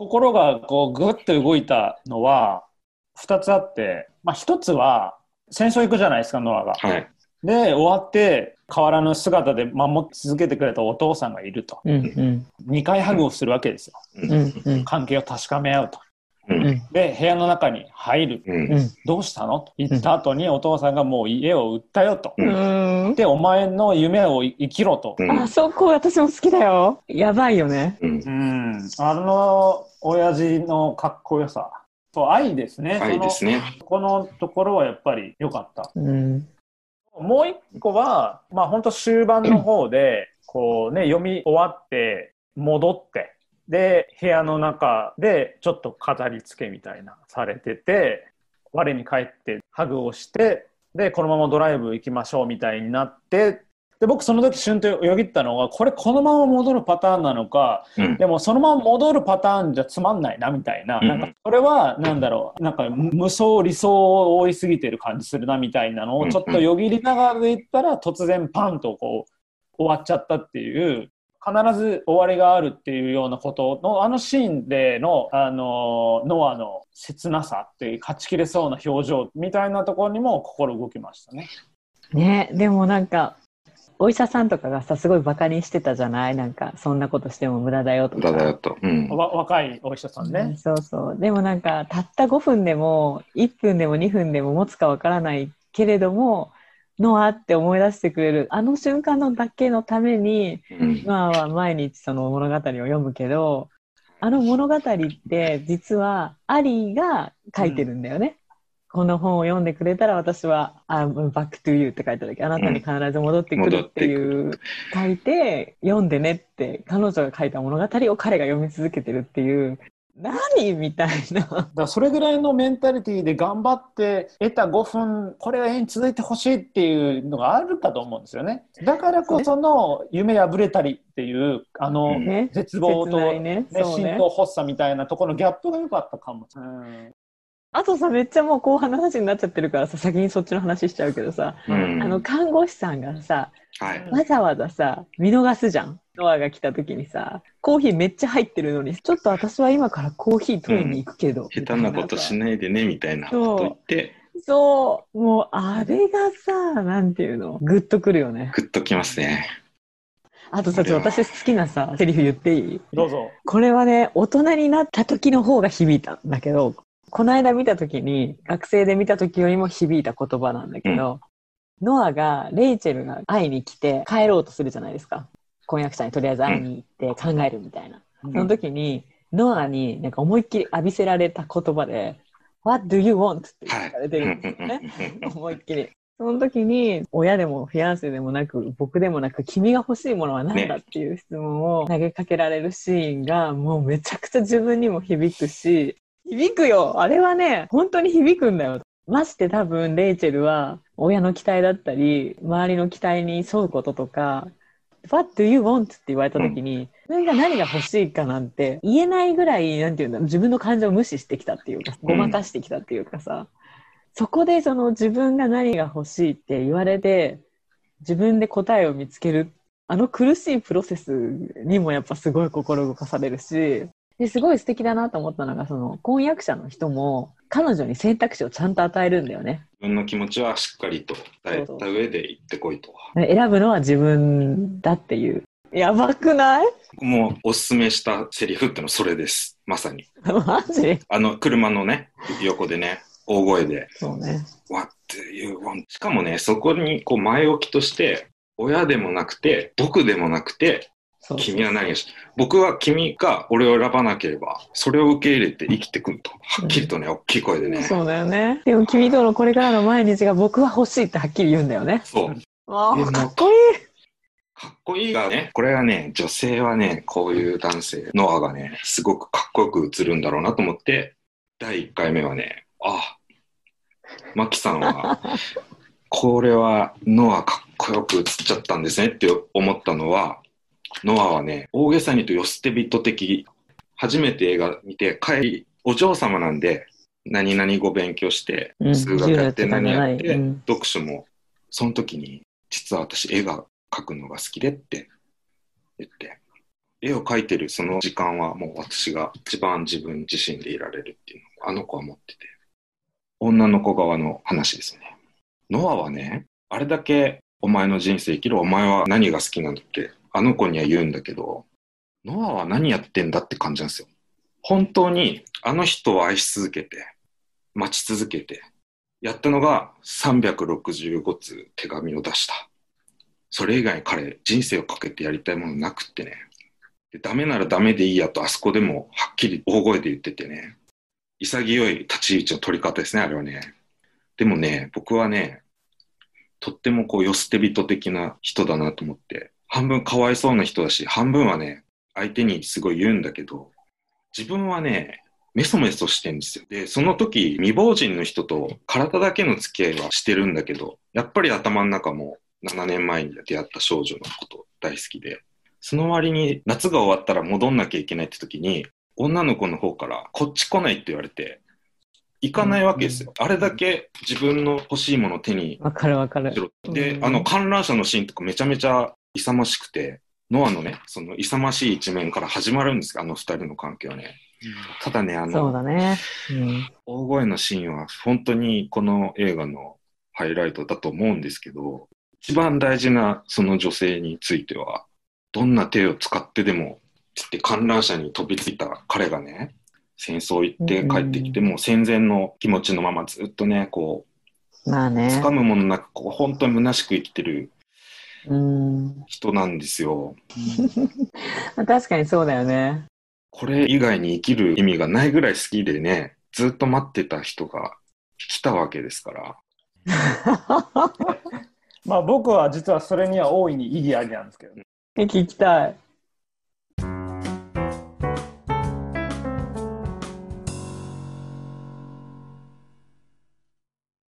心がこうぐっと動いたのは2つあって、まあ、1つは戦争行くじゃないですかノアが。はい。で終わって変わらぬ姿で守り続けてくれたお父さんがいるとうんうん2回ハグをするわけですようんうん関係を確かめ合うと。で部屋の中に入る。うん。うんどうしたの？と。言った後にお父さんがもう家を売ったよと。うん。でお前の夢を生きろと。うん。あそこ私も好きだよ。やばいよね。うん。うん、あの親父のかっこよさ。そう愛ですね。愛ですね。そのこのところはやっぱり良かった。うん。もう一個は、まあ本当終盤の方で、こうね、読み終わって、戻って、で、部屋の中でちょっと飾り付けみたいなされてて、我に返ってハグをして、で、このままドライブ行きましょうみたいになって、で、僕その時瞬とよぎったのが、これこのまま戻るパターンなのか、うん。でもそのまま戻るパターンじゃつまんないなみたいな、うんなんかそれはなんだろうなんか無双理想を追いすぎてる感じするなみたいなのをちょっとよぎりながらで言ったら突然パンとこう終わっちゃったっていう必ず終わりがあるっていうようなことのあのシーンでのあのノアの切なさっていう勝ちきれそうな表情みたいなところにも心動きましたね。ねでもなんかお医者さんとかがさすごいバカにしてたじゃない？なんかそんなことしても無駄だよとかだだよと。うん。わ若いお医者さんうんね。そうそうでもなんかたった5分でも1分でも2分でも持つかわからないけれどもノアって思い出してくれるあの瞬間のだけのためにうん。ノアは毎日その物語を読むけどあの物語って実はアリーが書いてるんだよね。この本を読んでくれたら私は「あ Back to You」って書いた時あなたに必ず戻ってくるっていう、書いて読んでねって彼女が書いた物語を彼が読み続けてるっていう何みたいな。だそれぐらいのメンタリティーで頑張って得た5分これが永遠に続いてほしいっていうのがあるかと思うんですよね。だからこその夢破れたりっていうあの絶望と、ね。ね心と発作みたいなところのギャップが良かったかも、うん。あとさめっちゃもう後半の話になっちゃってるからさ先にそっちの話しちゃうけどさ、うん。あの看護師さんがさはい。わざわざさ見逃すじゃんノアが来た時にさコーヒーめっちゃ入ってるのにちょっと私は今からコーヒー取りに行くけど、下手なことしないでね、みたいな。こと言って、そう。もうあれがさなんていうの？グッとくるよね。グッときますね。あとさちょっと私好きなさセリフ言っていい？どうぞ。これはね大人になった時の方が響いたんだけどこの間見た時に学生で見た時よりも響いた言葉なんだけど、ノアがレイチェルが会いに来て帰ろうとするじゃないですか婚約者にとりあえず会いに行って考えるみたいな、その時にノアになんか思いっきり浴びせられた言葉で「What do you want?」って言われてるんですよね、思いっきり。その時に親でもフィアンセでもなく僕でもなく君が欲しいものは何だっていう質問を投げかけられるシーンがもうめちゃくちゃ自分にも響くし響くよ。あれはね本当に響くんだよ。まして多分レイチェルは親の期待だったり周りの期待に沿うこととか What do you want? って言われた時に、自分が何が欲しいかなんて言えないぐらいなんていうんだろう自分の感情を無視してきたっていうかごまかしてきたっていうかさ、そこでその自分が何が欲しいって言われて自分で答えを見つけるあの苦しいプロセスにもやっぱすごい心動かされるしですごい素敵だなと思ったのがその婚約者の人も彼女に選択肢をちゃんと与えるんだよね自分の気持ちはしっかりと伝えた上で行ってこいと。選ぶのは自分だっていうやばくない？もうおすすめしたセリフってのはそれです。まさに。マジ？あの、車のね、横でね、大声で、そうね What do you want? しかもね、そこにこう前置きとして、親でもなくて、僕でもなくて、君は何がし、僕は君が俺を選ばなければ、それを受け入れて生きてくんと。はっきりとね、大きい声でね。そうだよねでも君とのこれからの毎日が僕は欲しいってはっきり言うんだよねそう。かっこいいかっこいいがね、これはね、女性はね、こういう男性、ノアがね、すごくかっこよく映るんだろうなと思って、第1回目はね、あ、マキさんは、これはノアかっこよく映っちゃったんですねって思ったのは、ノアはね、大げさに言うと寄捨て人的、初めて映画見て、帰り、お嬢様なんで、何々語勉強して、うん数学やって何やって、うん読書も、その時に、実は私絵が描くのが好きでって言って、絵を描いてるその時間はもう私が一番自分自身でいられるっていうのをあの子は思ってて。女の子側の話ですね。ノアはね、あれだけお前の人生生きるお前は何が好きなんだってあの子には言うんだけど、ノアは何やってんだって感じなんですよ。本当にあの人を愛し続けて、待ち続けて、やったのが365通手紙を出した。それ以外に彼、人生をかけてやりたいものなくってね。でダメならダメでいいやとあそこでもはっきり大声で言っててね。潔い立ち位置の取り方ですね、あれはね。でもね、僕はね、とってもこう、よ捨て人的な人だなと思って、半分かわいそうな人だし、半分はね、相手にすごい言うんだけど、自分はね、メソメソしてんですよ。で、その時、未亡人の人と体だけの付き合いはしてるんだけど、やっぱり頭の中も7年前に出会った少女のこと大好きで、その割に夏が終わったら戻んなきゃいけないって時に、女の子の方からこっち来ないって言われて、行かないわけですよ。あれだけ自分の欲しいものを手にわかるわかるで、うんあの観覧車のシーンとかめちゃめちゃ勇ましくて、ノアのね、その勇ましい一面から始まるんですよ、あの二人の関係はね。ただね、あそうの、だね。うん。大声のシーンは本当にこの映画のハイライトだと思うんですけど、一番大事なその女性については、どんな手を使ってでも、つって観覧車に飛びついた彼がね、戦争行って帰ってきて、もう戦前の気持ちのままずっとね、こう、まあね。掴むものなく、こう、本当に虚しく生きてるうん。人なんですよ。確かにそうだよね。これ以外に生きる意味がないぐらい好きでね、ずっと待ってた人が来たわけですから。まあ僕は実はそれには大いに意義ありなんですけどね。え聞きたい。